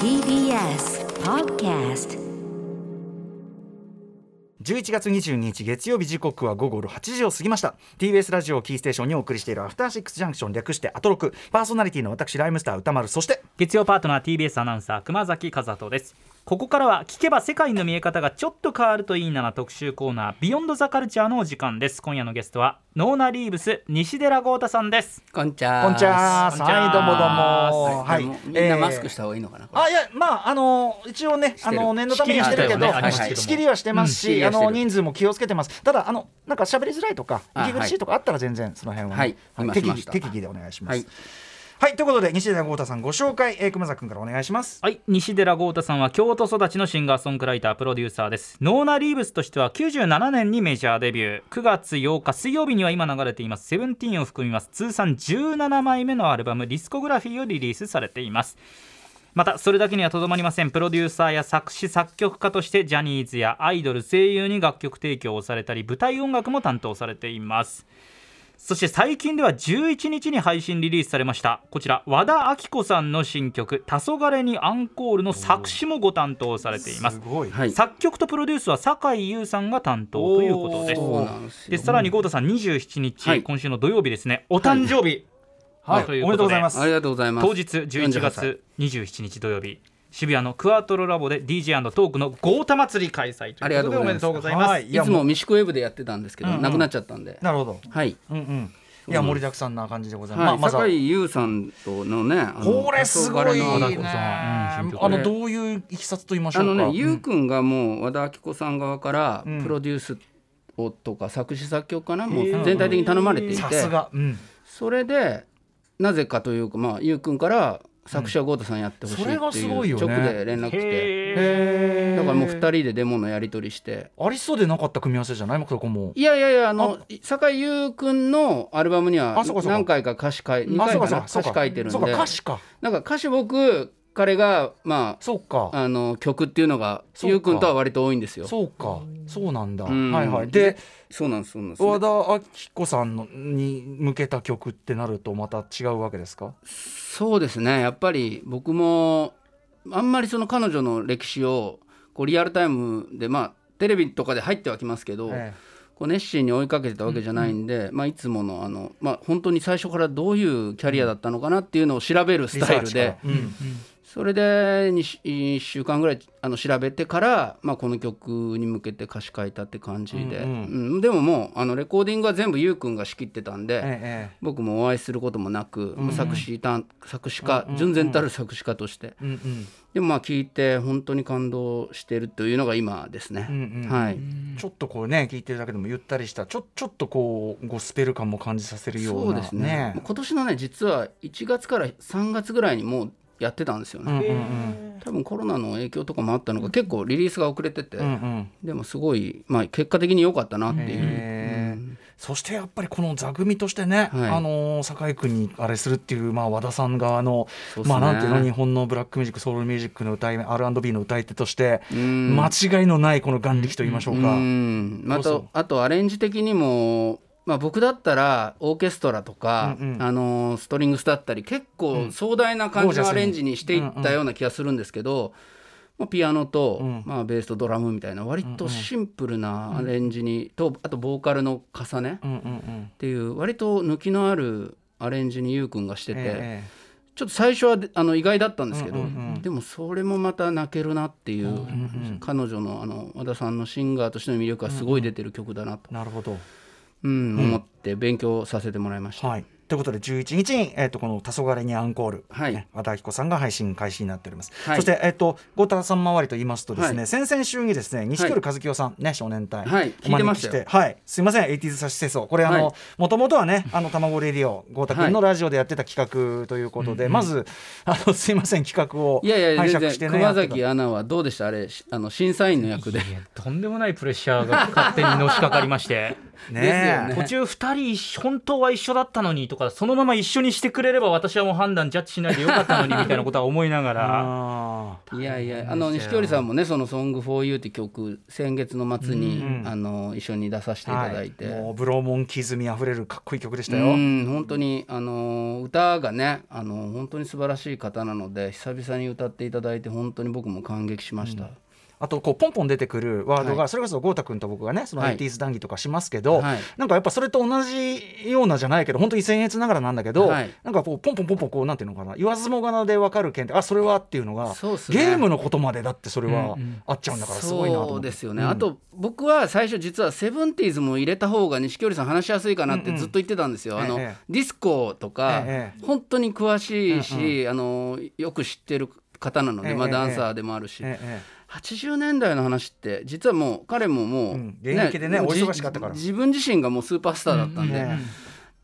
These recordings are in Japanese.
TBS Podcast 11月22日月曜日時刻は午後8時を過ぎました。TBS ラジオキーステーションにお送りしているアフターシックスジャンクション略してアトロク。パーソナリティの私ライムスター歌丸。そして月曜パートナー TBS アナウンサー熊崎和人ですここからは聞けば世界の見え方がちょっと変わるといいなな特集コーナービヨンドザカルチャーのお時間です。今夜のゲストはノーナリーブス西寺豪太さんです。こんちゃこんちゃーこんちゃーはいどうもどうも。は。い、みんなマスクした方がいいのかな、あいやまああの一応ねあの念のためにしてる。けど仕切りはしてますし、あの人数も気をつけてます。ただあのなんか喋りづらいとかあ息苦しいとかあったら全然その辺は、ねはい。今適宜適宜でお願いしますはい、ということで西田豪太さんご紹介、えー、熊崎君からお願いします。はい西寺豪太さんは京都育ちのシンガーソングライタープロデューサーです。ノーナリーブスとしては97年にメジャーデビュー。9月8日水曜日には今流れています「セブンティーンを含みます。通算17枚目のアルバム「ディスコグラフィー」をリリースされています。またそれだけにはとどまりません。プロデューサーや作詞作曲家としてジャニーズやアイドル声優に楽曲提供をされたり舞台音楽も担当されています。そして最近では11日に配信リリースされました。こちら和田アキ子さんの新曲「黄昏にアンコール」の作詞もご担当されています。ごい、はい。作曲とプロデュースは酒井優さんが担当ということで。すそうなんですよでさらに豪太さん27日、はい。今週の土曜日ですね。お誕生日、はい。ということで。おめでとうございます。ありがとうございます。当日11月27日土曜日渋谷のクワトロラボで DJ& トークの豪太祭り開催ということでおめでとうございます。はい。いつもミシコウェブでやってたんですけど、うんうん。なくなっちゃったんで。なるほど。はい、うんうん。いや盛りだくさんな感じでございます、はい。まあ、酒井優さんとのねこれすごいね。あのどういういきさつと言いましょあうか。のね、優くんがもう和田アキ子さん側からうん。プロデュースをとか作詞作曲かなもう全体的に頼まれていて。さすが、うん、それでなぜかというかまあ優くんから作詞は豪太さんやってほしいそれがっていうすごいよね。直で連絡来て。へだからもう2人でデモのやり取りして。ありそうでなかった組み合わせじゃない？そこも。いやいやいやあの酒井優くんのアルバムには何回か歌詞書い2あそう回か。な歌詞書いてるんか。なんか歌詞僕彼がまそうか。ああの曲っていうのがそうくんとは割と多いんですよ。そうか。そうなんだ、うん。はいはい。でそうなんですそうなんです、和田アキ子さんのに向けた曲ってなるとまた違うわけですか？そうですね。やっぱり僕もあんまりその彼女の歴史をこうリアルタイムでまあテレビとかで入ってはきますけど、えこう熱心に追いかけてたわけじゃないんで、まあ、いつものあの、まあ、本当に最初からどういうキャリアだったのかなっていうのを調べるスタイルで、うんそれで 2, 1週間ぐらいあの調べてから、まあ、この曲に向けて歌詞書いたって感じで、ううん。ん。でももうあのレコーディングは全部ゆうくんが仕切ってたんで。ええ僕もお会いすることもなく、うんうん。作詞担作詞家、うんうん純然たる作詞家として。うんうん。でもまあ聞いて本当に感動してるというのが今ですね、うんうん。はい、ちょっとこうね聞いてるだけでもゆったりしたちょちょっとこうゴスペル感も感じさせるような。そうですね。今年のね実は1月から3月ぐらいにもうやってたんですよね、うんうんうん。多分コロナの影響とかもあったのか結構リリースが遅れてて、うんうん。でもすごい、まあ、結果的に良かったなっていう、そしてやっぱりこの座組としてね、はい。あのー酒井君にあれするっていう、まあ、和田さん側の、ね。まあなんていうの日本のブラックミュージックソウルミュージックの歌い R&B の歌い手として、うん。間違いのないこの眼力と言いましょうか。うん。まあ、あそうそう。とあとアレンジ的にも、まあ、僕だったらオーケストラとか、うんうん。あのストリングスだったり結構壮大な感じのアレンジにしていったような気がするんですけど、まあ、ピアノと、うん。まあ、ベースとドラムみたいな割とシンプルなアレンジに、とあとボーカルの重ねうんうんうん。っていう割と抜きのあるアレンジにゆうくんがしてて、えちょっと最初はであの意外だったんですけど、うんうんうん。でもそれもまた泣けるなっていう、ん彼女のあの和田さんのシンガーとしての魅力がすごい出てる曲だなと、えなるほど。うん思って勉強させてもらいました。はい。ということで11日に、えー、とこの「黄昏にアンコール」はい。ね和田アキ子さんが配信開始になっております、はい。そして、えー、と豪太さん周りと言いますとですね、はい。先々週にですね錦織和樹さん、ね少年隊、はいお招き聞いてましたよ。はい。すいません 80s 差し清掃。これあの、はい。もともとはねあの卵レディオ豪太君のラジオでやってた企画ということで、まずあのすいません企画をいやいや拝全借してね然熊崎アナはどうでした？あれしあの審査員の役で。いやとんでもないプレッシャーが勝手にのしかかりましてね途中2人一緒本当は一緒だったのにとかそのまま一緒にしてくれれば私はもう判断ジャッジしないでよかったのにみたいなことは思いながら。あいやいやあの錦織さんもねその「Song for You」って曲先月の末に、あの一緒に出させていただいて、はい。もうブローモンキズミあふれるかっこいい曲でしたうよ。ん。本当にあの歌がねあの本当に素晴らしい方なので久々に歌っていただいて本当に僕も感激しました。あとこうポンポン出てくるワードが、はい。それこそ豪太君と僕がねそのはい。80s 談義とかしますけど、はい。なんかやっぱそれと同じようなじゃないけど本当に僭越ながらなんだけど、はい。なんかこうポンポンポンポンこうなんていうのかな言わずもがなで分かる件ってあそれはっていうのがね。ゲームのことまでだってそれはうんうん。あっちゃうんだからすごいなと思って。そうですよね、うん。あと僕は最初実はセブンティーズも入れた方が錦織さん話しやすいかなってずっと言ってたんですよ、あの、ええディスコとか、ええ。本当に詳しいし、あのよく知ってる方なので、まあ、ええ。ダンサーでもあるし、80年代の話って実はもう彼ももう、うん現役でねお忙しかったから。自分自身がもうスーパースターだったんで、うんうん。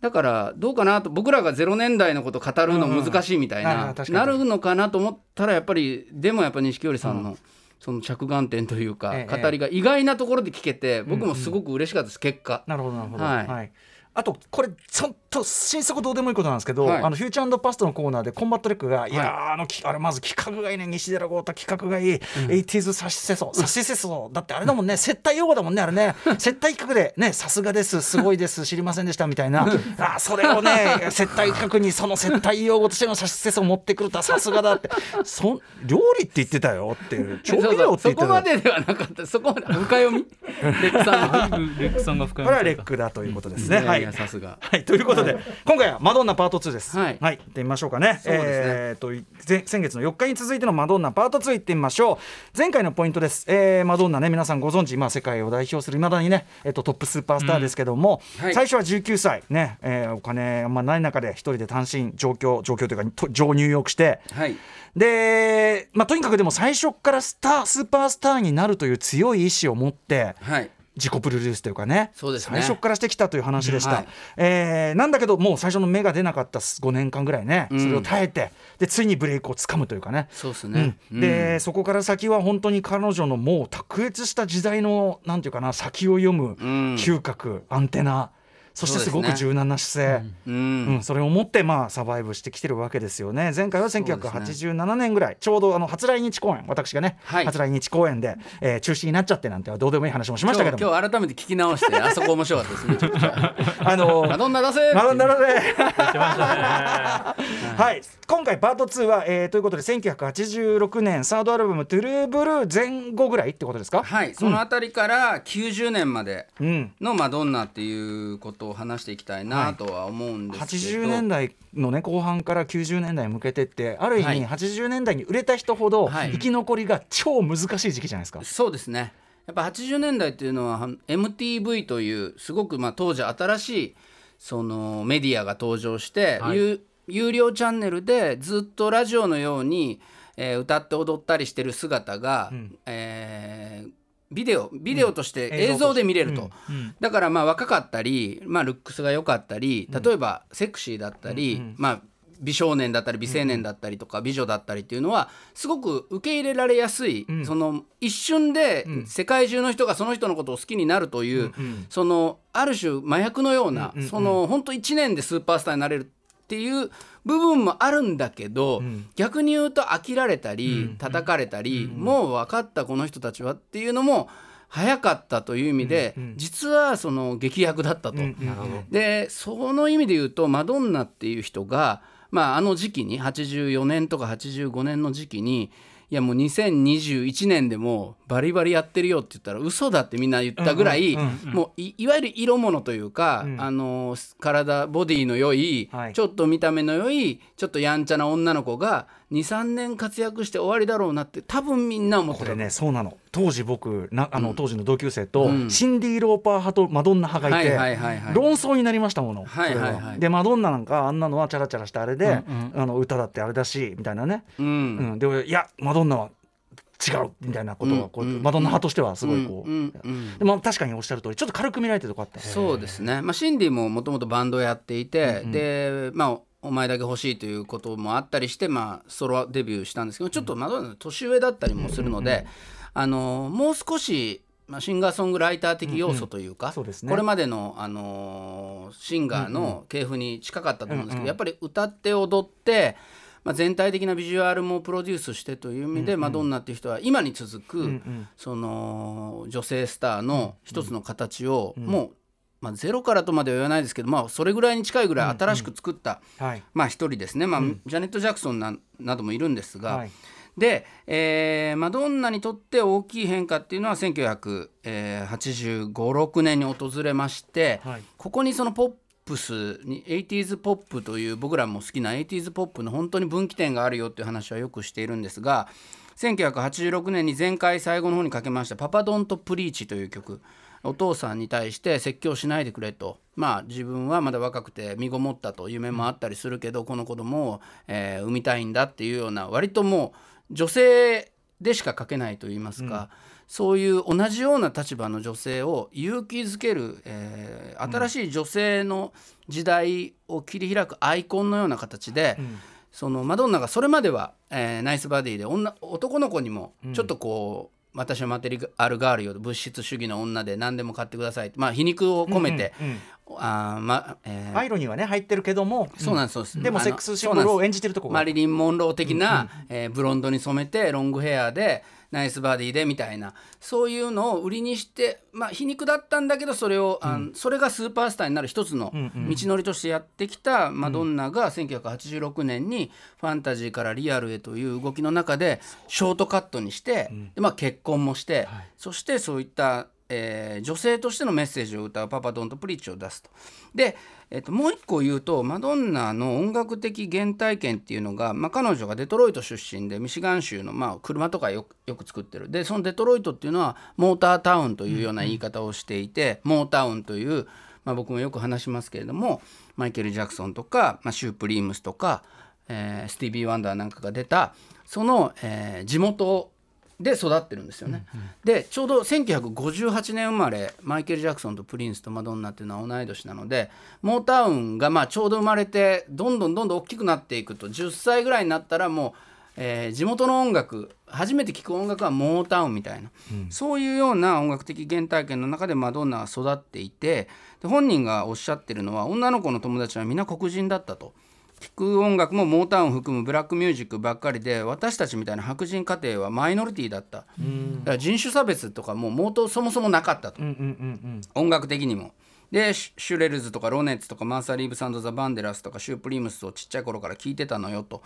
だからどうかなと僕らが0年代のこと語るの難しいみたいうんうんあなるのかなと思ったらやっぱりでもやっぱ錦織さんのその着眼点というかええ語りが意外なところで聞けて僕もすごく嬉しかったです。結果。なるほどなるほど、はいあとこれちょっと新速どうでもいいことなんですけど、はい。あの Future Past のコーナーでコンバット REC が、い、やいーあのきあれまず企画がいいね西寺豪太企画がいい、80s サシセソサシセソだってあれだもんね。接待用語だもんねあれね。接待企画でねさすがですすごいです知りませんでしたみたいな。あーそれをね接待企画にその接待用語としてのサシセソを持ってくるとはさすがだって。そん料理って言ってたよっていう。調味料ってそ言ってたこまでではなかった。そこまで深読み？レックさんのレックさんが深読みされたレックだということですね。いやいやさすが。はい、ということで、今回はマドンナパート2です。はい。行ってみましょうかね。そうですね。えーとぜ先月の4日に続いてのマドンナパート2行ってみましょう。前回のポイントです。えーマドンナね、皆さんご存知、まあ世界を代表する未だにね、えっ、とトップスーパースターですけども、うんはい。最初は19歳。ね、えーお金あんまない中で一人で単身上京上京というかと上入浴して。はい。で、まあ、とにかくでも最初からスタースーパースターになるという強い意志を持ってはい自己プロデュースというかね。そうですね。最初からしてきたという話でした、はい。えーなんだけどもう最初の芽が出なかった5年間ぐらいね、うん。それを耐えてでついにブレイクをつかむというかね。そうですね。うん、で、そこから先は本当に彼女のもう卓越した時代のなんていうかな先を読むうん。嗅覚、アンテナそしてすごく柔軟な姿勢、ううん。ん、それを持ってまあサバイブしてきてるわけですよね。前回は1987年ぐらい、ちょうどあの初来日公演私がね、はい。初来日公演で、えー中止になっちゃってなんてはどうでもいい話もしましたけども。今日今日改めて聞き直してあそこ面白かったですめちゃくちゃあ。のマドンナ出せマドンナので言ってましたね。はい。今回パート2は、えーということで1986年サードアルバム「トゥルーブルー」前後ぐらいってことですか？はい。そのあたりから90年までうん。のマドンナっていうことを話していきたいなとは思うんですけど、80年代のね後半から90年代に向けてってある意味、はい。80年代に売れた人ほどはい。生き残りが超難しい時期じゃないですか。そうですね。やっぱ80年代っていうのはは MTV というすごくまあ当時新しいそのメディアが登場して、はい。有有料チャンネルでずっとラジオのように、えー歌って踊ったりしてる姿が、ん。えービデオビデオとしてうん。映像で見れると、だからまあ若かったり、まあ、ルックスが良かったり例えばセクシーだったり、まあ、美少年だったり美青年だったりとか美女だったりっていうのはすごく受け入れられやすい、うん。その一瞬でうん。世界中の人がその人のことを好きになるという、うん。そのある種麻薬のような、その本当1年でスーパースターになれるっていう部分もあるんだけど、うん。逆に言うと飽きられたり、うん。叩かれたり、もう分かったこの人たちはっていうのも早かったという意味で、うん。うん。実はその劇薬だったと。でその意味で言うとマドンナっていう人が、まあ、あの時期に84年とか85年の時期にいやもう2021年でもうバリバリやってるよって言ったら嘘だってみんな言ったぐらい、もういいわゆる色物というか、うん。あの体ボディの良い、はい。ちょっと見た目の良いちょっとやんちゃな女の子が23年活躍して終わりだろうなって多分みんな思ってる。これねそうなの。当時僕なあの、当時の同級生と、うん。シンディ・ローパー派とマドンナ派がいて、論争になりましたもの、はいはいはい。でマドンナなんかあんなのはチャラチャラしたあれで、うん。あの歌だってあれだしみたいなね、うん。うん。でいやマドンナは違うみたいなことがこう、うんうんマドンナ派としてはすごいこう、うんうんうん。でも確かにおっしゃる通りちょっと軽く見られてるとこあったそうですね、まあ、シンディももともとバンドやっていて、うんうん。でまあお前だけ欲しいということもあったりして、まあ、ソロデビューしたんですけどちょっとマドンナ年上だったりもするので、あのもう少しまあ、シンガーソングライター的要素というか、そうですね。これまでの、あのーシンガーの系譜に近かったと思うんですけど、やっぱり歌って踊って、まあ、全体的なビジュアルもプロデュースしてという意味で、マドンナっていう人は今に続く、その女性スターの一つの形を、もう、まあ、ゼロからとまでは言わないですけど、まあ、それぐらいに近いぐらい新しく作った、はい。まあ一人ですね、まあジャネット・ジャクソンななどもいるんですが、はい。で、えーマドンナにとって大きい変化っていうのは1985、6年に訪れまして、はい。ここにそのポップスに 80s ポップという僕らも好きな 80s ポップの本当に分岐点があるよっていう話はよくしているんですが1986年に前回最後の方にかけました「パパドンとプリーチ」という曲お父さんに対して説教しないでくれと。まあ自分はまだ若くて身ごもったと夢もあったりするけどこの子供を、えー産みたいんだっていうような割ともう女性でしか書けないと言いますか、そういう同じような立場の女性を勇気づける、えー新しい女性の時代を切り開くアイコンのような形で、そのマドンナがそれまでは、えーナイスバディで女男の子にもちょっとこう、私はマテリアルガールよ。物質主義の女で何でも買ってくださいまあ皮肉を込めて、あーまえー。アイロニーはね入ってるけどもそうなんですそうです。あのでもセックスシンボルを演じてるとこが。マリリン・モンロー的な、えーブロンドに染めてロングヘアでナイスバディでみたいなそういうのを売りにしてまあ皮肉だったんだけどそれを、あのそれがスーパースターになる一つの道のりとしてやってきたマドンナが1986年にファンタジーからリアルへという動きの中でショートカットにして、でまあ、結婚もして、そしてそういったえー女性としてのメッセージを歌う「パパドンとプリッチ」を出すと。で、えっともう一個言うとマドンナの音楽的原体験っていうのが、まあ、彼女がデトロイト出身でミシガン州の、まあ、車とかよく作ってるでそのデトロイトっていうのはモータータウンというような言い方をしていて、モータウンという、まあ、僕もよく話しますけれどもマイケル・ジャクソンとか、まあ、シュープリームスとか、えースティービー・ワンダーなんかが出たその、えー地元で育ってるんですよね。でちょうど1958年生まれマイケル・ジャクソンとプリンスとマドンナっていうのは同い年なのでモータウンがまあちょうど生まれてどんどんどんどん大きくなっていくと10歳ぐらいになったらもう、えー地元の音楽初めて聴く音楽はモータウンみたいな、そういうような音楽的原体験の中でマドンナは育っていてで本人がおっしゃってるのは女の子の友達はみんな黒人だったと。聴く音楽もモータウンを含むブラックミュージックばっかりで私たちみたいな白人家庭はマイノリティだった、だから人種差別とかももうとそもそもなかったと、うんうんうん音楽的にも。でシュレルズとかロネッツとかマーサー・リーブサンド・ザ・バンデラスとかシュープリームスをちっちゃい頃から聴いてたのよと、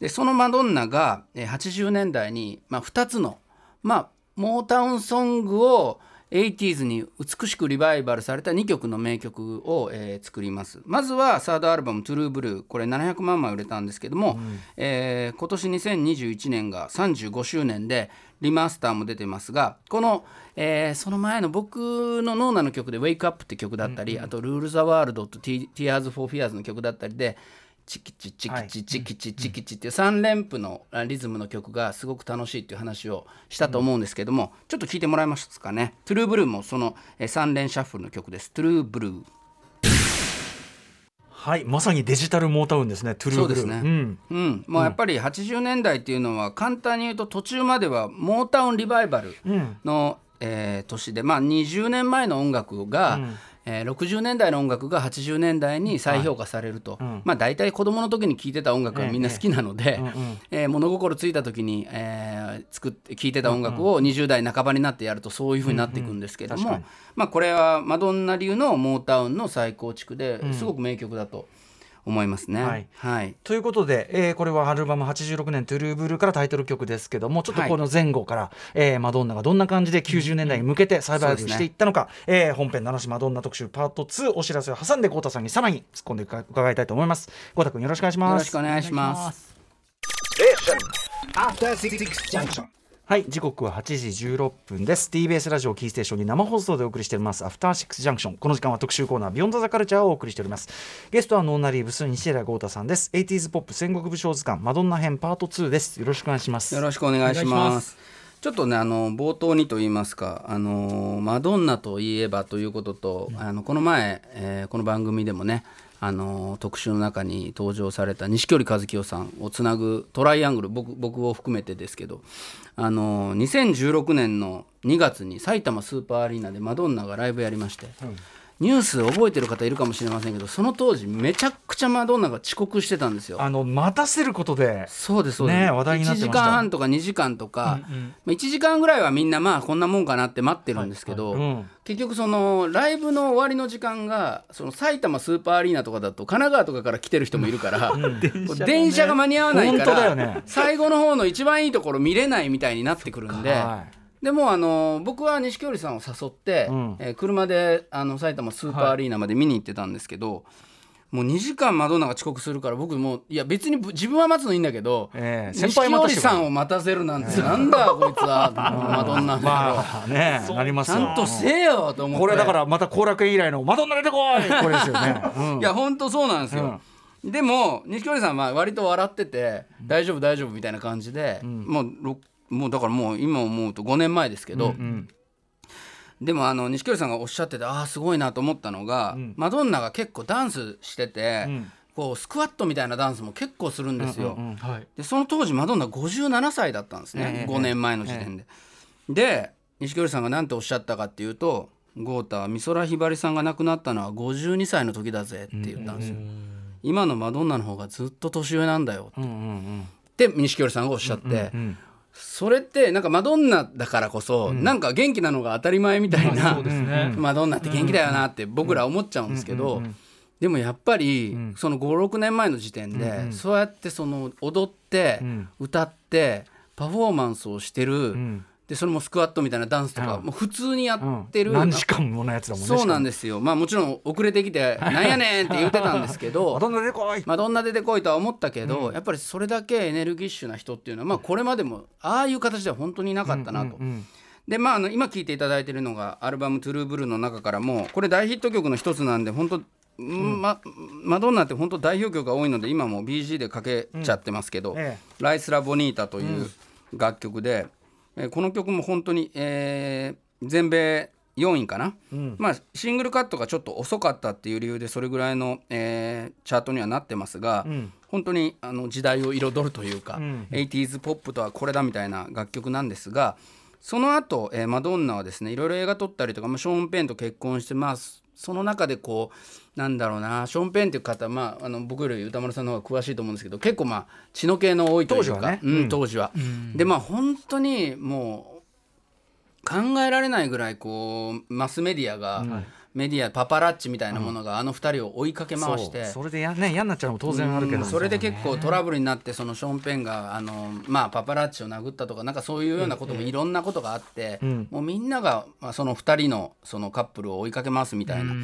でそのマドンナがえー80年代に、まあ、2つの、まあ、モータウンソングを 80s に美しくリバイバルされた2曲の名曲を、えー作ります。まずはサードアルバム「トゥルーブルー」これ700万枚売れたんですけども、えー今年2021年が35周年でリマスターも出てますがこの、えーその前の僕のノーナの曲で「Wake Up」って曲だったり、あと「Rule the World」と「Tears for Fears」の曲だったりでチキチチキチチキチチキチっていう3連符のあリズムの曲がすごく楽しいっていう話をしたと思うんですけども、ちょっと聞いてもらえますかね？トゥルーブルーもそのえー3連シャッフルの曲です。トゥルーブルー。はい。まさにデジタルモータウンですね。トゥルーブルー。そうですね。ん。うん、もうやっぱり80年代っていうのは簡単に言うと途中まではモータウンリバイバルの、えー年で、まあ、20年前の音楽が、えー60年代の音楽が80年代に再評価されると、まあ、大体子供の時に聴いてた音楽はみんな好きなので、えー物心ついた時に、えー作って聴いてた音楽を20代半ばになってやるとそういう風になっていくんですけども、まあ、これはマドンナ流のモータウンの再構築ですごく名曲だと思いますね。はいはいということで、えーこれはアルバム86年「トゥルーブルー」からタイトル曲ですけどもちょっとこの前後から、えーマドンナがどんな感じで90年代に向けてサイバイブしていったのか、えー本編「七しマドンナ特集パート2」お知らせを挟んで豪太さんにさらに突っ込んで伺いたいと思います豪太君よろしくお願いしよますろしくお願いします。After Six Junction. はい時刻は8時16分です。TBS ラジオキーステーションに生放送でお送りしております。アフターシックスジャンクション。この時間は特集コーナービヨンドザカルチャーをお送りしております。ゲストはノーナリーブス西寺豪太さんです。80s ポップ戦国武将図鑑マドンナ編パート2です。よろしくお願いします。よろしくお願いしま。す。ちょっとねあの冒頭にと言いますかあのマドンナといえばということと、あのこの前、えーこの番組でもねあの特集の中に登場された錦織一清さんをつなぐトライアングル僕僕を含めてですけどあの2016年の2月に埼玉スーパーアリーナでマドンナがライブやりまして、ニュース覚えてる方いるかもしれませんけどその当時めちゃくちゃマドンナが遅刻してたんですよ。あの待たせることで。そうですそうです、ね話題になってました。1時間半とか2時間とか、まあ、1時間ぐらいはみんなまあこんなもんかなって待ってるんですけど、うん結局そのライブの終わりの時間がその埼玉スーパーアリーナとかだと神奈川とかから来てる人もいるから、電車が間に合わないか本当だよら、ね。最後の方の一番いいところ見れないみたいになってくるんで。はいでもあの僕は錦織さんを誘って、うん。えー車であの埼玉スーパーアリーナまで見に行ってたんですけど、もう2時間マドンナが遅刻するから僕もういや別にぶ自分は待つのいいんだけど、ええ先錦織輩待たしてさんを待たせるなんてなんだこいつは。マドンナまあねなりますよ。ちゃんとせえよと思って。これだからまた後楽園以来のマドンナ出てこい これですよね、うん。いや本当そうなんですよ、でも錦織さんは割と笑ってて「大丈夫大丈夫」みたいな感じで、もうろもうだからもう今思うと5年前ですけど、んでもあの錦織さんがおっしゃっててああすごいなと思ったのが、マドンナが結構ダンスしてて、ん。こうスクワットみたいなダンスも結構するんですよ。うんうんはい。でその当時マドンナ57歳だったんですね、ええ5年前の時点で。で錦織さんが何ておっしゃったかっていうと「豪太美空ひばりさんが亡くなったのは52歳の時だぜ」って言ったんですよ。今のマドンナの方がずっと年上なんだようんうんって錦織さんがおっしゃって、うんうんそれってなんかマドンナだからこそ、なんか元気なのが当たり前みたいな、そうですね。マドンナって元気だよなって僕ら思っちゃうんですけど、でもやっぱり、その56年前の時点で、そうやってその踊って、ん。歌ってパフォーマンスをしてる、んでそれもスクワットみたいなダンスとか、うん。もう普通にやうんってる、何時間ものやつだもんねそうなんでですよ。まあもちろん遅れてきて「なんやねん!」って言ってたんですけどマドンナ出てこい。マドンナ出てこいとは思ったけど、やっぱりそれだけエネルギッシュな人っていうのは、まあ、これまでもああいう形では本当にいなかったなと。うんでまあ、あの今聴いていただいているのがアルバム「トゥルーブルー」の中からもこれ大ヒット曲の一つなんで本当、ま、マドンナって本当代表曲が多いので今も BG でかけちゃってますけどえ「ライス・ラ・ボニータ」という楽曲で、えーこの曲も本当に、えー全米4位かな、まあ、シングルカットがちょっと遅かったっていう理由でそれぐらいの、えーチャートにはなってますが、ん。本当にあの時代を彩るというか、ん。80s ポップとはこれだみたいな楽曲なんですがその後、えーマドンナはですねいろいろ映画撮ったりとか、まあ、ショーン・ペンと結婚してまあそその中でこうなんだろうなショーン・ペンっていう方、まあ、あの僕より歌丸さんの方が詳しいと思うんですけど結構まあ血の気の多いというか当時はね。うんうん。当時は。でまあ本当にもう考えられないぐらいこうマスメディアが、メディアパパラッチみたいなものがあの二人を追いかけ回して。それでや、ね、嫌になっちゃうのも当然あるけど、それで結構トラブルになってそのショーン・ペンがあの、まあ、パパラッチを殴ったとかなんかそういうようなこともいろんなことがあって、ん。もうみんなが、まあ、その2人のそのカップルを追いかけますみたいな。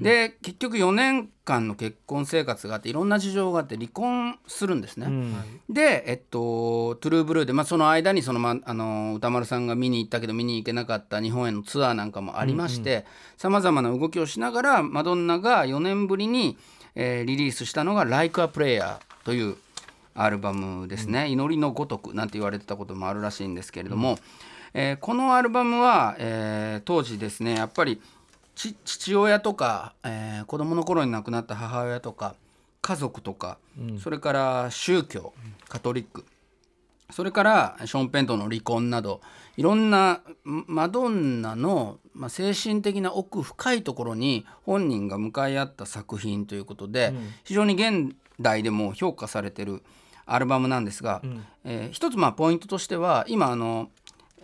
で結局4年間の結婚生活があっていろんな事情があって離婚するんですね。うん。で、えっと、トゥルーブルーで、まあ、その間にその、まあの歌丸さんが見に行ったけど見に行けなかった日本へのツアーなんかもありましてさまざまな動きをしながらマドンナが4年ぶりに、えーリリースしたのが「Like a Prayer」というアルバムですね「祈りのごとく」なんて言われてたこともあるらしいんですけれども、えーこのアルバムは、えー当時ですねやっぱりち父親とか、えー子供の頃に亡くなった母親とか家族とか、それから宗教カトリック。それからショーン・ペンとの離婚などいろんなんマドンナの、まあ、精神的な奥深いところに本人が向かい合った作品ということで、非常に現代でも評価されてるアルバムなんですが、えー一つまあポイントとしては今あの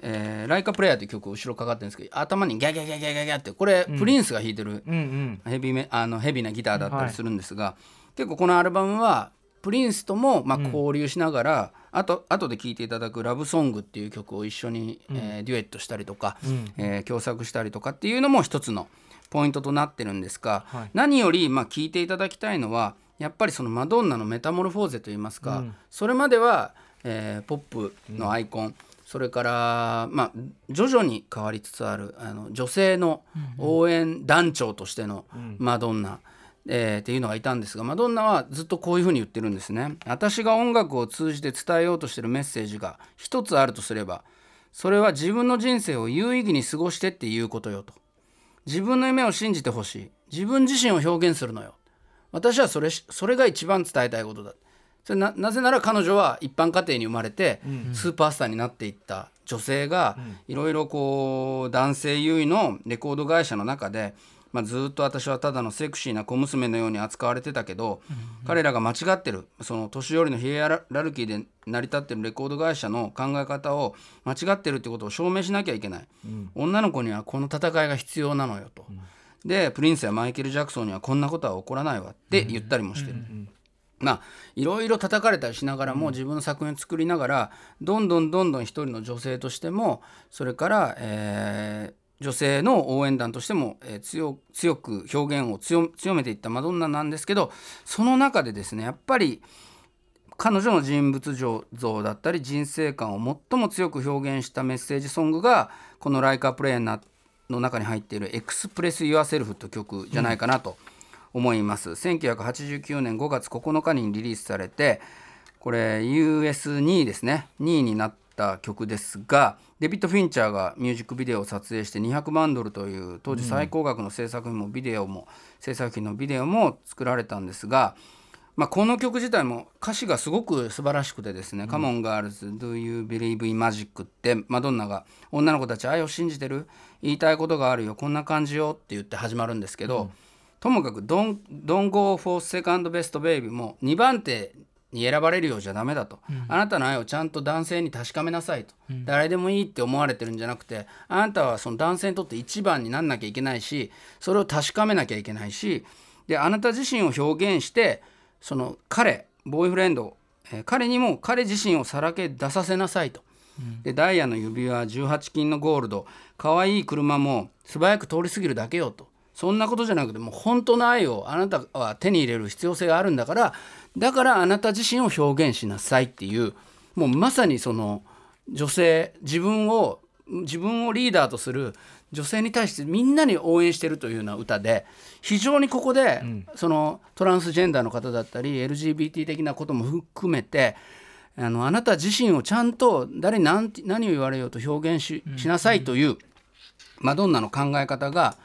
えーライカ・プレイヤーという曲後ろかかってるんですけど頭にギャギャギャギャギャギャってこれ、プリンスが弾いてるうんうん。ヘビメあのヘビーなギターだったりするんですが、結構このアルバムはプリンスともまあ交流しながら、あと後で聴いていただく「ラブソング」っていう曲を一緒に、えーデュエットしたりとか、えー共作したりとかっていうのも一つのポイントとなってるんですが、はい。何よりまあ聴いていただきたいのはやっぱりそのマドンナのメタモルフォーゼといいますか、それまでは、えーポップのアイコン、それから、まあ、徐々に変わりつつあるあの女性の応援団長としてのマドンナ、えーっていうのがいたんですがマドンナはずっとこういうふうに言ってるんですね。私が音楽を通じて伝えようとしているメッセージが一つあるとすればそれは自分の人生を有意義に過ごしてっていうことよと。自分の夢を信じてほしい。自分自身を表現するのよ。私はそれしそれが一番伝えたいことだそれななぜなら彼女は一般家庭に生まれてスーパースターになっていった女性がいろいろこう男性優位のレコード会社の中で、まあ、ずっと私はただのセクシーな小娘のように扱われてたけど、彼らが間違ってるその年寄りのヒエラルキーで成り立ってるレコード会社の考え方を間違ってるってことを証明しなきゃいけない、女の子にはこの戦いが必要なのよと。でプリンスやマイケル・ジャクソンにはこんなことは起こらないわって言ったりもしてる。まあいろいろ叩かれたりしながらも自分の作品を作りながらどんどんどんどん一人の女性としてもそれから、えー女性の応援団としても、えー強強く表現を強強めていったマドンナなんですけどその中でですねやっぱり彼女の人物像像だったり人生観を最も強く表現したメッセージソングがこの「ライカープレイヤーな」の中に入っている「エクスプレス・ユアセルフ」という曲じゃないかなと思います。1989年5月9日にリリースされてこれ US2 位ですね。2位になった曲ですがデビッド・フィンチャーがミュージックビデオを撮影して200万ドルという当時最高額の制作費もビデオも、制作費のビデオも作られたんですが、まあ、この曲自体も歌詞がすごく素晴らしくてですね「Come on Girls Do You Believe in Magic」ってマドンナが「女の子たち愛を信じてる言いたいことがあるよこんな感じよ」って言って始まるんですけど、ともかく「Don't, Don't Go for Second Best Baby」も2番手に選ばれるようじゃダメだと、あなたの愛をちゃんと男性に確かめなさいと、誰でもいいって思われてるんじゃなくてあなたはその男性にとって一番になんなきゃいけないしそれを確かめなきゃいけないしであなた自身を表現してその彼ボーイフレンド、えー彼にも彼自身をさらけ出させなさいと。でダイヤの指輪18金のゴールド可愛い車も素早く通り過ぎるだけよとそんなことじゃなくてもう本当の愛をあなたは手に入れる必要性があるんだからだからあなた自身を表現しなさいっていうもうまさにその女性自分を自分をリーダーとする女性に対してみんなに応援してるというような歌で非常にここで、そのトランスジェンダーの方だったり LGBT 的なことも含めてあのあなた自身をちゃんと誰に何を言われようと表現ししなさいというマドンナの考え方が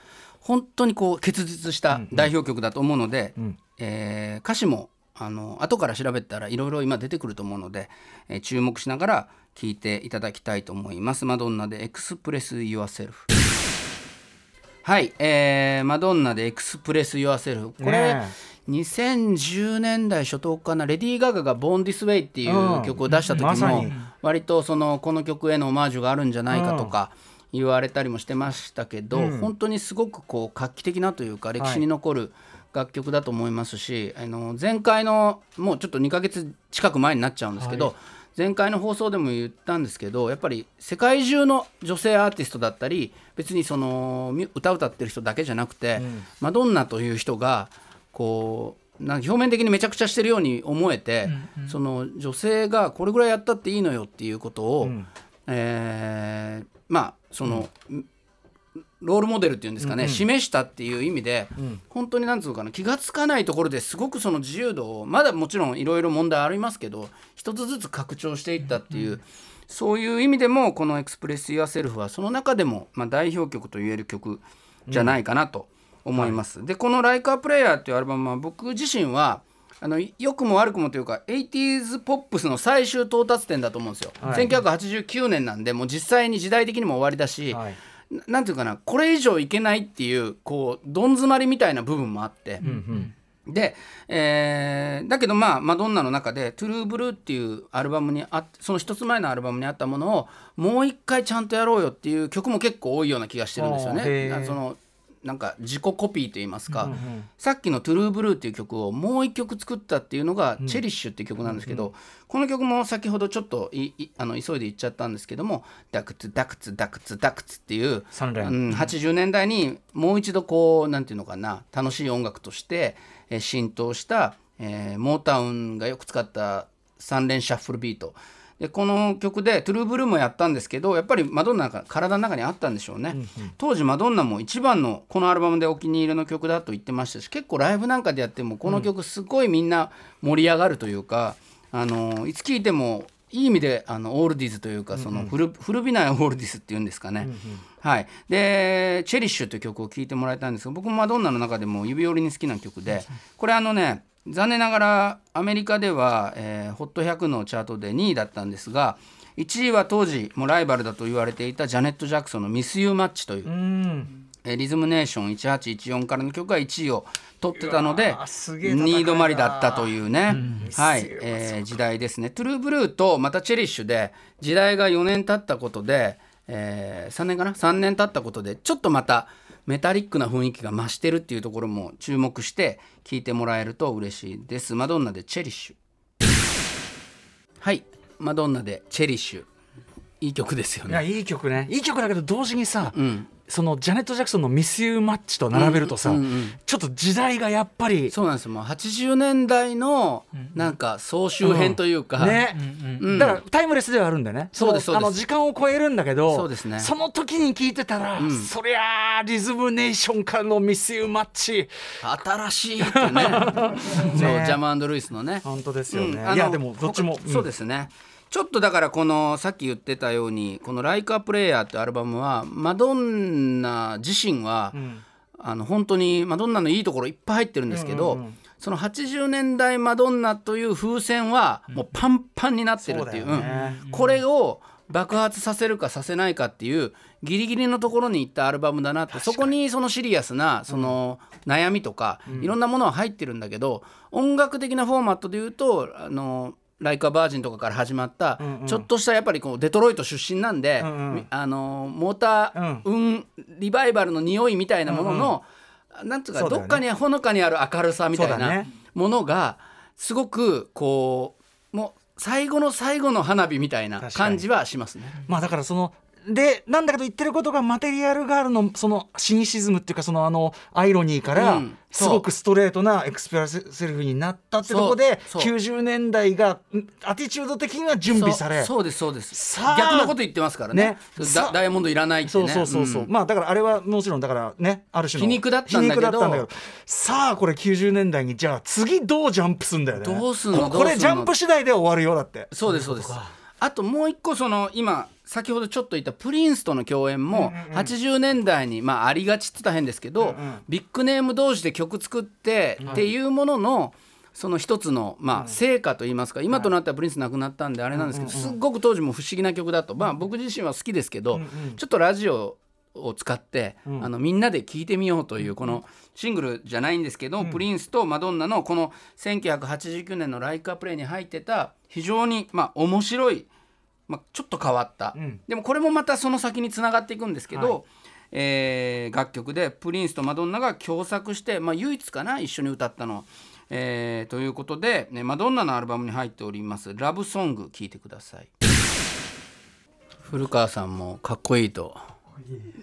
本当にこう結実した代表曲だと思うので、えー歌詞もあの後から調べたらいろいろ今出てくると思うので、えー注目しながら聴いていただきたいと思います。マドンナで「エクスプレス・ユアセルフ」はい、えーマドンナで「Express Yourself」これ、ね2010年代初頭かなレディー・ガガが「Born This Way」っていう曲を出した時も割とそのこの曲へのオマージュがあるんじゃないかとか言われたりもしてましたけど、本当にすごくこう画期的なというか歴史に残る楽曲だと思いますし、あの前回のもうちょっと2ヶ月近く前になっちゃうんですけど、前回の放送でも言ったんですけどやっぱり世界中の女性アーティストだったり別にそのみ歌歌ってる人だけじゃなくて、マドンナという人がこうなんか表面的にめちゃくちゃしてるように思えて、その女性がこれぐらいやったっていいのよっていうことを、えーまあその、ロールモデルっていうんですかね、示したっていう意味で、本当になんつうのかな気が付かないところですごくその自由度をまだもちろんいろいろ問題ありますけど一つずつ拡張していったっていう、そういう意味でもこの「Express Yourself」はその中でも、まあ、代表曲と言える曲じゃないかなと思います。でこの「Like a Prayer」っていうアルバムは僕自身はあの良くも悪くもというか 80s ポップスの最終到達点だと思うんですよ。はい。1989年なんでもう実際に時代的にも終わりだし、はい。ななんていうかなこれ以上いけないっていうこうどん詰まりみたいな部分もあって、で、えーだけどまあマドンナの中で「トゥルーブルー」っていうアルバムにあその一つ前のアルバムにあったものをもう一回ちゃんとやろうよっていう曲も結構多いような気がしてるんですよね。あそのなんか自己コピーといいますか、さっきの「トゥルーブルー」っていう曲をもう一曲作ったっていうのが「チェリッシュ」っていう曲なんですけど、この曲も先ほどちょっといいあの急いで言っちゃったんですけども「ダクツダクツダクツダクツ」っていううん、80年代にもう一度こうなんていうのかな楽しい音楽として、えー浸透した、えーモータウンがよく使った3連シャッフルビートでこの曲で「トゥルーブルー」もやったんですけどやっぱりマドンナが体の中にあったんでしょうね、当時マドンナも一番のこのアルバムでお気に入りの曲だと言ってましたし結構ライブなんかでやってもこの曲すごいみんな盛り上がるというか、あのいつ聴いてもいい意味であのオールディーズというかその古,、古びないオールディーズっていうんですかね、はい、で「チェリッシュ」という曲を聴いてもらいたいんですけど僕もマドンナの中でも指折りに好きな曲でこれあのね残念ながらアメリカでは、えー、ホット100のチャートで2位だったんですが1位は当時もうライバルだと言われていたジャネット・ジャクソンの「ミス・ユー・マッチ」という、うん。えーリズムネーション1814からの曲が1位を取ってたのでうわーすげえ戦いだ2位止まりだったというね、はい。えー時代ですね。トゥルーブルーとまたチェリッシュで時代が4年経ったことで、え3年かな？3年経ったことでちょっとまたメタリックな雰囲気が増してるっていうところも注目して聴いてもらえると嬉しいです。マドンナでチェリッシュ。はい。マドンナでチェリッシュ。いい曲ですよいやねいい曲ね。いい曲だけど同時にさ、うんそのジャネット・ジャクソンの「ミス・ユー・マッチ」と並べるとさ、うんうんうん。ちょっと時代がやっぱりそうなんですよ。もう80年代のなんか総集編というか、ね、うんだからタイムレスではあるんだよね。そうですのあのそうです。時間を超えるんだけどそうですね。その時に聞いてたら、ん。そりゃあリズムネーションからのミス・ユー・マッチ。新しいってね。そうジャマルイスのね。本当ですよね、いやでもどっちも、他そうですねちょっとだからこのさっき言ってたようにこの「ライカープレイヤー」ってアルバムはマドンナ自身は、ん。あの本当にマドンナのいいところいっぱい入ってるんですけど、うんうんうん。その80年代マドンナという風船はもうパンパンになってるっていう,、そうだよね。うん。これを爆発させるかさせないかっていうギリギリのところに行ったアルバムだなってそこにそのシリアスなその悩みとか、いろんなものは入ってるんだけど音楽的なフォーマットで言うとあのライカ・バージンとかから始まった、んうん。ちょっとしたやっぱりこうデトロイト出身なんで、うんうん。あのモーター、うん、リバイバルの匂いみたいなものの、なんつうかどっかにほのかにある明るさみたいなものがすごくこうもう最後の最後の花火みたいな感じはしますね。まあだからそのでなんだけど言ってることがマテリアルガールのそのシニシズムっていうかそのあのアイロニーからすごくストレートなエクスプレスセルフになったってとこでそう。そう。90年代がんアティチュード的には準備されそう。です。そうです。さあ。逆のこと言ってますからね。ダダイヤモンドいらないってそねうそうそうそう、ん。まあだからあれはもちろんだからねある種の皮肉だったんだけど。さあこれ90年代にじゃあ次どうジャンプすんだよね。どうすんの？ここれどうすんの？ジャンプ次第で終わるよだって。そうですそうですあともう一個その今先ほどちょっと言ったプリンスとの共演も80年代にまあありがちって言ったら変ですけどビッグネーム同士で曲作ってっていうもののその一つのまあ成果といいますか今となってはプリンス亡くなったんであれなんですけどすっごく当時も不思議な曲だとまあ僕自身は好きですけどちょっとラジオを使って、あのみんなで聴いてみようというこのシングルじゃないんですけど、プリンスとマドンナのこの1989年の「ライカープレイ」に入ってた非常にまあ面白い、まあ、ちょっと変わった、んでもこれもまたその先につながっていくんですけど、えー楽曲でプリンスとマドンナが共作して、まあ、唯一かな一緒に歌ったの。えーということで、ね、マドンナのアルバムに入っております「ラブソング」聴いてください。古川さんもかっこいいと。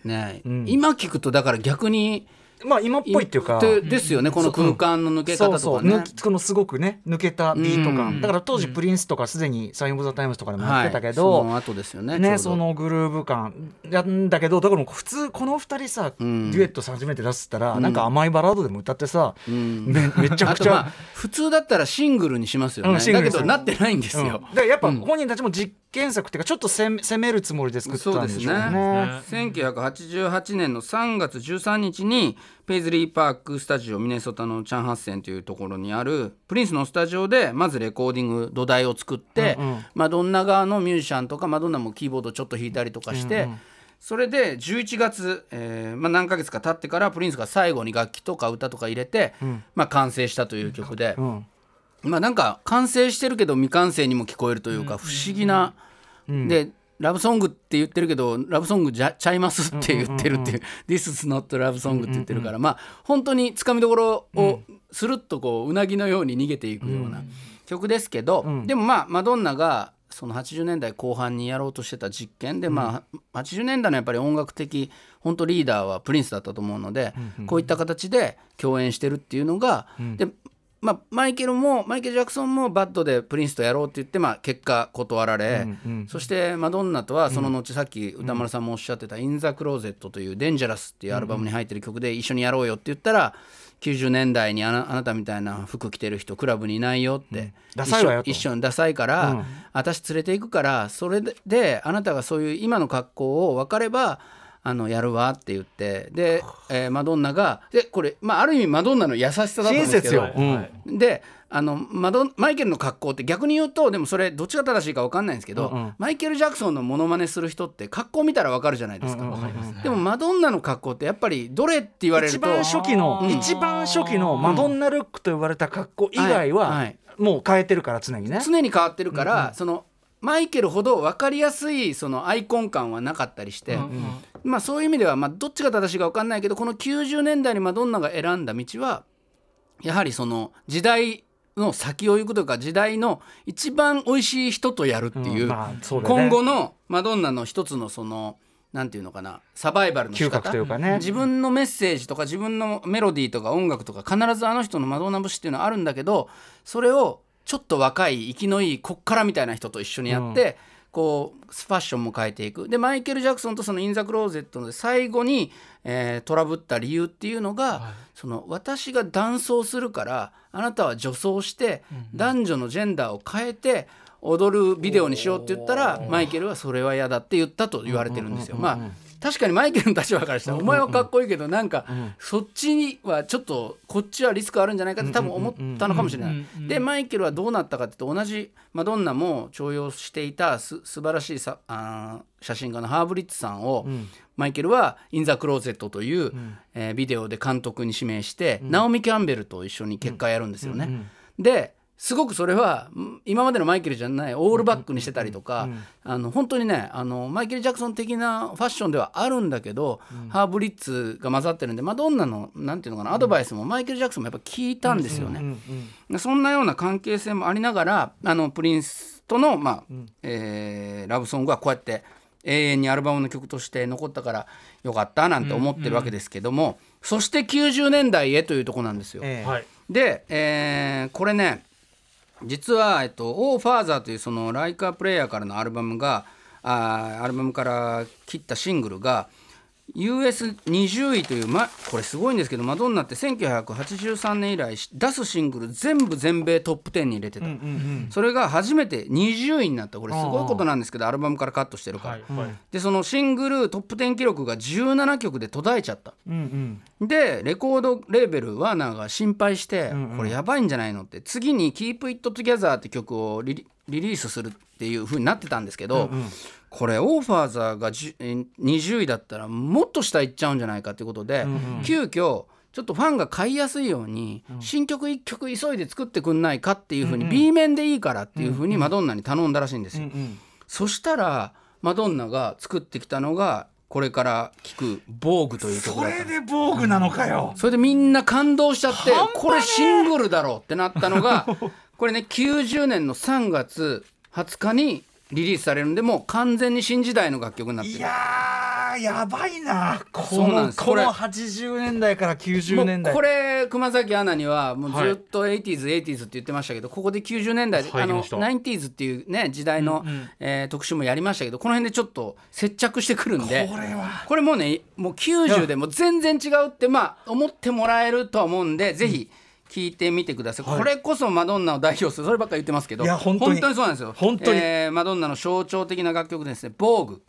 ね、今聞くとだから逆にまあ今っぽいっていうか。でですよねこの空間の抜け方とかね。このすごくね抜けたビート感、だから当時プリンスとかすでに「サイン・オブ・ザ・タイムズ」とかでもやってたけど、はい、その後ですよねそのグルーヴ感。なんだけどだから普通この二人さ、ん。デュエット初めて出すったら、なんか甘いバラードでも歌ってさ、ん。めめちゃくちゃ。普通だったらシングルにしますよね、だけどなってないんですうん。よだ、からやっぱ本人たちも実験作っていうかちょっと攻めるつもりで作ったんでしょうね。そう1988年の3月13日にペイズリーパークスタジオミネソタのチャンハッセンというところにあるプリンスのスタジオでまずレコーディング土台を作って、うんうんマドンナ側のミュージシャンとかマドンナもキーボードちょっと弾いたりとかして、それで11月、えーまあ、何ヶ月か経ってからプリンスが最後に楽器とか歌とか入れて、まあ、完成したという曲で。うんまあなんか完成してるけど未完成にも聞こえるというか不思議な、でラブソングって言ってるけどラブソングじゃちゃいますって言ってるっていう「This is not love song」って言ってるからまあ本当につかみどころをスルッとこううなぎのように逃げていくような曲ですけど、でもまあマドンナがその80年代後半にやろうとしてた実験で、まあ80年代のやっぱり音楽的本当リーダーはプリンスだったと思うので、こういった形で共演してるっていうのが、でまあ、マイケルもマイケル・ジャクソンもバッドでプリンスとやろうって言って、まあ、結果断られ、うんうんそしてマドンナとはその後、さっき宇多丸さんもおっしゃってた「イン・ザ・クローゼット」という「デンジャラス」っていうアルバムに入ってる曲で一緒にやろうよって言ったら90年代にあなあなたみたいな服着てる人クラブにいないよって、ダサいわよと。一緒にダサいから、うん。私連れて行くからそれでであなたがそういう今の格好を分かればあのやるわって言ってで、えーマドンナがでこれ、まあ、ある意味マドンナの優しさだと思うん親ですけど切よ、うん。であのマドンマイケルの格好って逆に言うとでもそれどっちが正しいか分かんないんですけど、うんうん。マイケル・ジャクソンのモノマネする人って格好見たら分かるじゃないですか、うん。うんうんでもマドンナの格好ってやっぱりどれって言われると一番初期のうん。一番初期のマドンナルックと呼ばれた格好以外は、はいはい。もう変えてるから常にね。常に変わってるから、そのマイケルほど分かりやすいそのアイコン感はなかったりして、まあ、そういう意味では、まあ、どっちが正しいか分かんないけどこの90年代にマドンナが選んだ道はやはりその時代の先を行くというか時代の一番美味しい人とやるっていう,、今後のマドンナの一つのそのなんていうのかなサバイバルの仕嗅覚方というかね。自分のメッセージとか自分のメロディーとか音楽とか必ずあの人のマドンナ節っていうのはあるんだけどそれをちょっと若い生きのいいこっからみたいな人と一緒にやって、こうファッションも変えていく。でマイケル・ジャクソンとその「イン・ザ・クローゼット」の最後に、えートラブった理由っていうのが、その私が男装するからあなたは女装して、男女のジェンダーを変えて踊るビデオにしようって言ったらマイケルはそれは嫌だって言ったと言われてるんですよ。まあ確かにマイケルの立場からしたら、お前はかっこいいけどなんか、そっちにはちょっとこっちはリスクあるんじゃないかって多分思ったのかもしれない。でマイケルはどうなったかっていうと同じマドンナも重用していたす素晴らしいさあー写真家のハーブリッツさんを、マイケルは「イン・ザ・クローゼット」という、えービデオで監督に指名して、ナオミ・キャンベルと一緒に結果やるんですよね。ですごくそれはん今までのマイケルじゃないオールバックにしてたりとか、あの本当にねあのマイケル・ジャクソン的なファッションではあるんだけど、ハーブリッツが混ざってるんでマドンナのなんていうのかなアドバイスもマイケル・ジャクソンもやっぱ聞いたんですよね。でそんなような関係性もありながらあのプリンスとの、まあえーラブソングはこうやって永遠にアルバムの曲として残ったからよかったなんて思ってるわけですけども、そして90年代へというとこなんですよ。で、えーこれね実は「えっと、オーファーザーというそのライカープレイヤーからのアルバムがあアルバムから切ったシングルが US20 位という、ま、これすごいんですけどマドンナって1983年以来出すシングル全部全米トップ10に入れてた、それが初めて20位になった。これすごいことなんですけどアルバムからカットしてるから、はいはい。でそのシングルトップ10記録が17曲で途絶えちゃった。うんうん。でレコードレーベルワーナーが心配して、これやばいんじゃないのって次に「Keep It Together」って曲をリリリリースするっていう風になってたんですけど、これオーファーザーがじえー20位だったらもっと下行っちゃうんじゃないかっていうことで、急遽ちょっとファンが買いやすいように新曲1曲急いで作ってくんないかっていう風に B 面でいいからっていう風にマドンナに頼んだらしいんですよ。そしたらマドンナが作ってきたのがこれから聴く「防具という曲そだった。れで防具なのかよ。それでみんな感動しちゃってこれシングルだろうってなったのがこれね90年の3月20日にリリースされるんでもう完全に新時代の楽曲になってる。いやーやばいな。こそうなんのこのですこれ80年代から90年代。これ熊崎アナにはもうずっと 80s、80s って言ってましたけどここで90年代で、あの入りました。90s っていうね時代の、えー特集もやりましたけどこの辺でちょっと接着してくるんでこれは。これもうねもう90でも全然違うってまあ思ってもらえるとは思うんで、ぜひ聞いてみてください、これこそマドンナを代表する。そればっかり言ってますけど。いや本当に。そうなんですよ。本当に。えーマドンナの象徴的な楽曲ですね「防具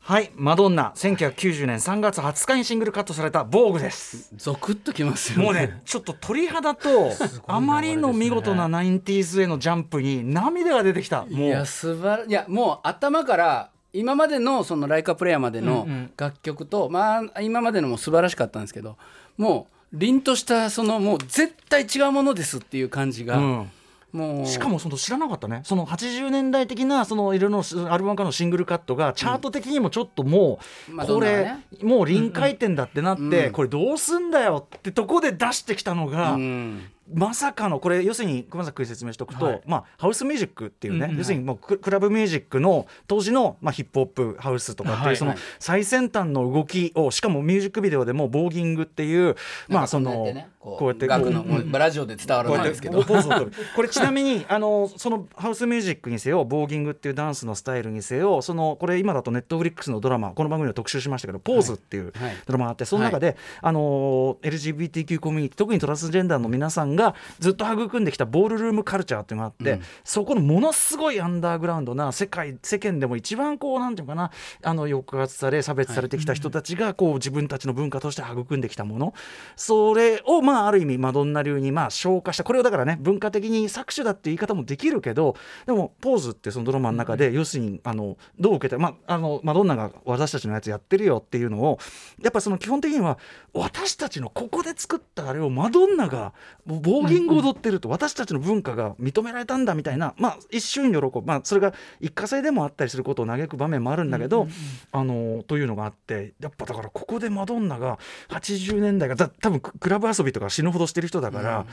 はい。マドンナ。1990年3月20日にシングルカットされた防具です」ゾクッときますよね。もうねちょっと鳥肌とあまりの見事な 90s へのジャンプに涙が出てきた。もいうや素晴らいやもう頭から今までのそのライカプレイヤーまでのうんうん。楽曲と、まあ今までのも素晴らしかったんですけどもう凛としたそのもう絶対違うものですっていう感じが、うん。もうしかもその知らなかったね。その80年代的なそのいろいろなアルバムからのシングルカットがチャート的にもちょっともう、まあこれ、もう臨界点だってなって、うん。これどうすんだよってとこで出してきたのが、うんまさかのこれ要するに熊崎説明しておくと、はい。まあ、ハウスミュージックっていうね、うんうん要するにもうククラブミュージックの当時の、まあ、ヒップホップハウスとかっていう、その最先端の動きをしかもミュージックビデオでもボーギングっていうまあそのこうやって楽のラジオで伝わらないですけど。これちなみにあのそのハウスミュージックにせよボーギングっていうダンスのスタイルにせよそのこれ今だとネットフリックスのドラマこの番組で特集しましたけど「ポーズ」っていうはいドラマがあってその中で、あの LGBTQ コミュニティ特にトランスジェンダーの皆さんがずっと育んできたボールルームカルチャーっていうのがあって、うん。そこのものすごいアンダーグラウンドな世界世間でも一番こうなんていうのかなあの抑圧され差別されてきた人たちがこう自分たちの文化として育んできたもの。それをまあある意味マドンナ流にまあ消化した。これをだからね文化的に搾取だっていう言い方もできるけどでもポーズってそのドラマの中で要するにあのどう受けて、まあ、あのマドンナが私たちのやつやってるよっていうのをやっぱその基本的には私たちのここで作ったあれをマドンナがもうボーギングを踊ってると私たちの文化が認められたんだみたいな、まあ、一瞬喜ぶ、まあ、それが一過性でもあったりすることを嘆く場面もあるんだけど、あのというのがあってやっぱだからここでマドンナが80年代がだ多分ククラブ遊びとか死ぬほどしてる人だから、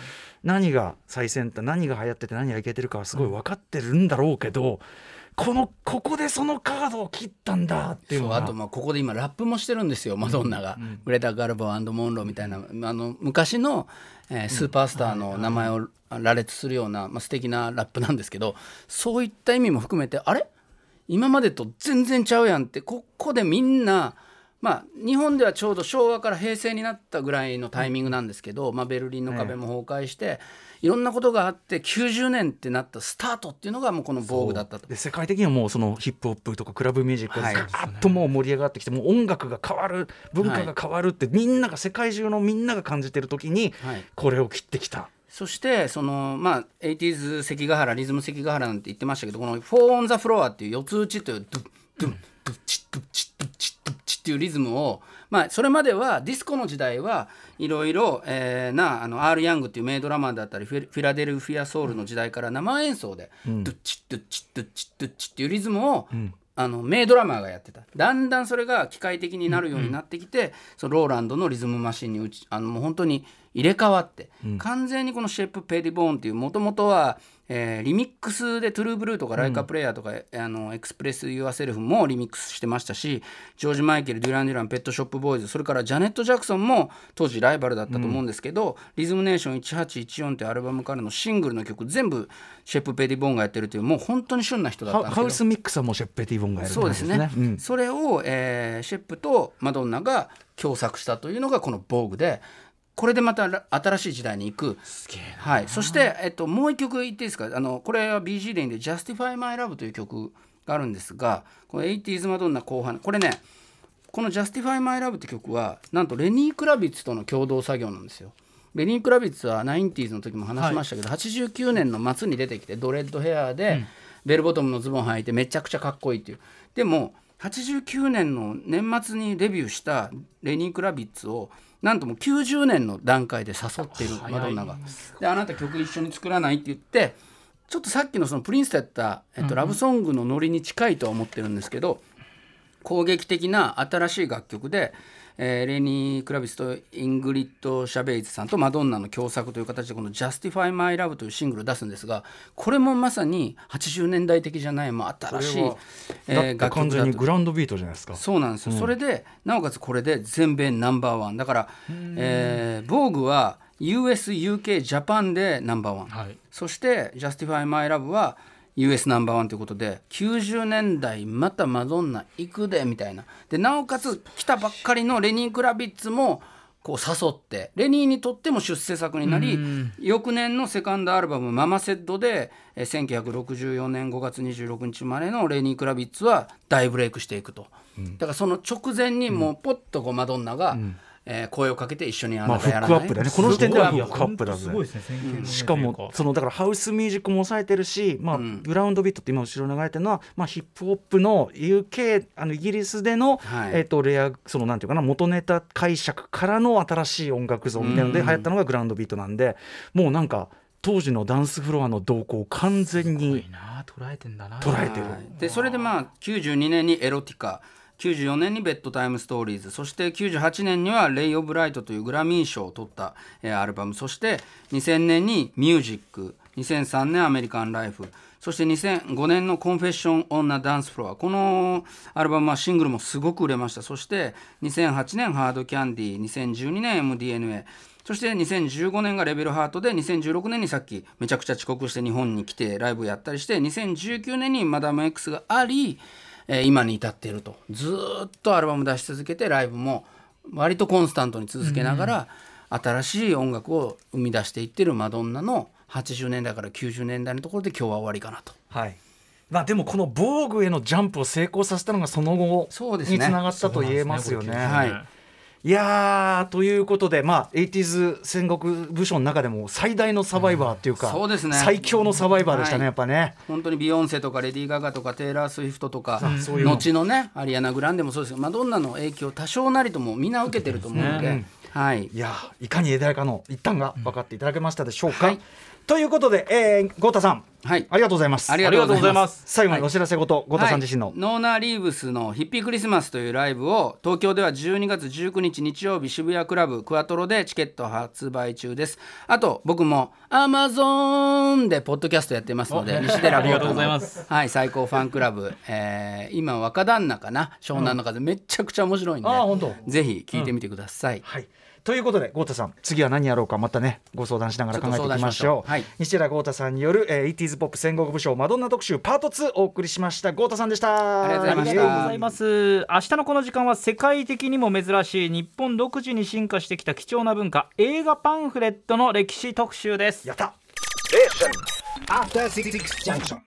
何が最先端何が流行ってて何がいけてるかはすごい分かってるんだろうけど、このここでそのカードを切ったんだっていうあとまあここで今ラップもしてるんですよマドンナが、グレタ・ガルボモンローみたいなあの昔の、えースーパースターの名前を羅列するような、まあ素敵なラップなんですけどそういった意味も含めてあれ？今までと全然ちゃうやんってここでみんなまあ日本ではちょうど昭和から平成になったぐらいのタイミングなんですけど、まあ、ベルリンの壁も崩壊して、いろんなことがあって90年ってなったスタートっていうのがもうこの防具だったと。で世界的にはもうそのヒップホップとかクラブミュージックがはいガーッともう盛り上がってきて、もう音楽が変わる文化が変わるって、みんなが世界中のみんなが感じてる時にはいこれを切ってきた。そしてそのまあ 80s 関ヶ原リズム関ヶ原なんて言ってましたけどこの「4 on the floor」っていう四つ打ちというドゥッドゥッドゥッチッドゥッチッドゥチッドチっていうリズムをまあそれまではディスコの時代はいろいろなあの R・ ヤングっていう名ドラマーだったりフィラデルフィア・ソウルの時代から生演奏でドゥッチッドゥッチッドゥチッドゥチっていうリズムをあの名ドラマーがやってただんだんそれが機械的になるようになってきて、そのローランドのリズムマシンにうちあのもう本当に入れ替わって、完全にこのシェップ・ペティボーンっていうもともとは、えーリミックスでトゥルーブルーとかライク・ア・プレイヤーとか、あのエクスプレス・ユア・セルフもリミックスしてましたしジョージ・マイケルデュラン・デュランペット・ショップ・ボーイズそれからジャネット・ジャクソンも当時ライバルだったと思うんですけど、リズムネーション1814っていうアルバムからのシングルの曲全部シェップ・ペティボーンがやってるというもう本当に旬な人だったんですけどハハウスミックスはもうシェップ・ペティボーンがやるってそうですね、うんそれを、えーシェップとマドンナが共作したというのがこの「防具でこれでまたら新しい時代に行く。はい、そして、えっと、もう一曲言っていいですか？あのこれは BG レインで「Justify My Love」という曲があるんですがこの 80s マドンナ後半これねこの「Justify My Love」って曲はなんとレニー・クラビッツとの共同作業なんですよ。レニー・クラビッツは 90s の時も話しましたけど、89年の末に出てきてドレッドヘアで、ベルボトムのズボン履いてめちゃくちゃかっこいいっていう。でも89年の年末にデビューしたレニー・クラビッツをなんともう90年の段階で誘っているマドンナが。であなた曲一緒に作らないって言ってちょっとさっきのそのプリンスとやった、えっと、ラブソングのノリに近いとは思ってるんですけど、攻撃的な新しい楽曲で、えーレニー・クラビッツとイングリッド・シャベイズさんとマドンナの共作という形でこの「Justify My Love」というシングルを出すんですがこれもまさに80年代的じゃないもう新しい、えーだって完全にとグラウンドビートじゃないですか。そうなんですよ、それでなおかつこれで全米ナンバーワンだから、えー、防具は USUK ジャパンでナンバーワン、はい。そして「Justify My Love」は US ナンバーワンということで90年代またマドンナ行くでみたいな。でなおかつ来たばっかりのレニー・クラビッツもこう誘ってレニーにとっても出世作になり翌年のセカンドアルバム「ママセッドで」えー1964年5月26日までのレニー・クラビッツは大ブレイクしていくと、だからその直前にもうポッとこうマドンナが、えー声をかけて一緒にあまあフッなたやらない、クアップだね。この時点ではフフックアップだぜ。す。ごいですね1900しかもそのだからハウスミュージックも抑えてるし、まあグラウンドビートって今後ろに流れてるのは、まあ、ヒップホップの UK あのイギリスでの、はい。えっとレアそのなんていうかな元ネタ解釈からの新しい音楽像みたいなので流行ったのがグラウンドビートなんで、もうなんか当時のダンスフロアの動向を完全にな捉えてんだな。捉えてる。はい。でそれでまあ92年に「エロティカ」94年に「ベッドタイム・ストーリーズ」そして98年には「レイ・オブ・ライト」というグラミー賞を取った、えーアルバムそして2000年に「ミュージック」2003年「アメリカン・ライフ」そして2005年の「コンフェッション・オン・ナ・ダンス・フロア」このアルバムはシングルもすごく売れました。そして2008年「ハード・キャンディ」2012年「MDNA」そして2015年がレベルハートで2016年にさっきめちゃくちゃ遅刻して日本に来てライブやったりして2019年にマダム X があり、えー今に至っていると。ずーっとアルバム出し続けてライブも割とコンスタントに続けながら、新しい音楽を生み出していってるマドンナの80年代から90年代のところで今日は終わりかなと。はい。まあ、でもこの防具へのジャンプを成功させたのがその後そうですね。につながったと言えますよね。はいいやーということで、まあ、80s 戦国武将の中でも最大のサバイバーっていうか、そうですね。最強のサバイバーでしたね、はい。やっぱね。本当にビヨンセとかレディー・ガガとかテイラー・スウィフトとかそういうの。後のねアリアナ・グランデもそうですけどマドンナの影響多少なりともみんな受けてると思うので、うん。はい。いやーいかに偉大かの一端が分かっていただけましたでしょうか。はいということで、えー、豪太さん。はい。ありがとうございます。ありがとうございます。最後にお知らせごと、豪太さん自身の、はいノーナー・リーブスのヒッピークリスマスというライブを東京では12月19日日曜日渋谷クラブクワトロでチケット発売中です。あと僕もアマゾンでポッドキャストやってますので西寺ありがとうございのます。はい最高ファンクラブ、えー今若旦那かな？湘南の風、めちゃくちゃ面白いんでぜひ聞いてみてください、はい。ということで豪太さん次は何やろうかまたねご相談しながら考えていきましょう。はい。西寺豪太さんによる、えー、80s ポップ戦国武将マドンナ特集パート2お送りしました。豪太さんでしたありがとうございました。ありがとうございます。明日のこの時間は世界的にも珍しい日本独自に進化してきた貴重な文化映画パンフレットの歴史特集です。やった。After Six Junction.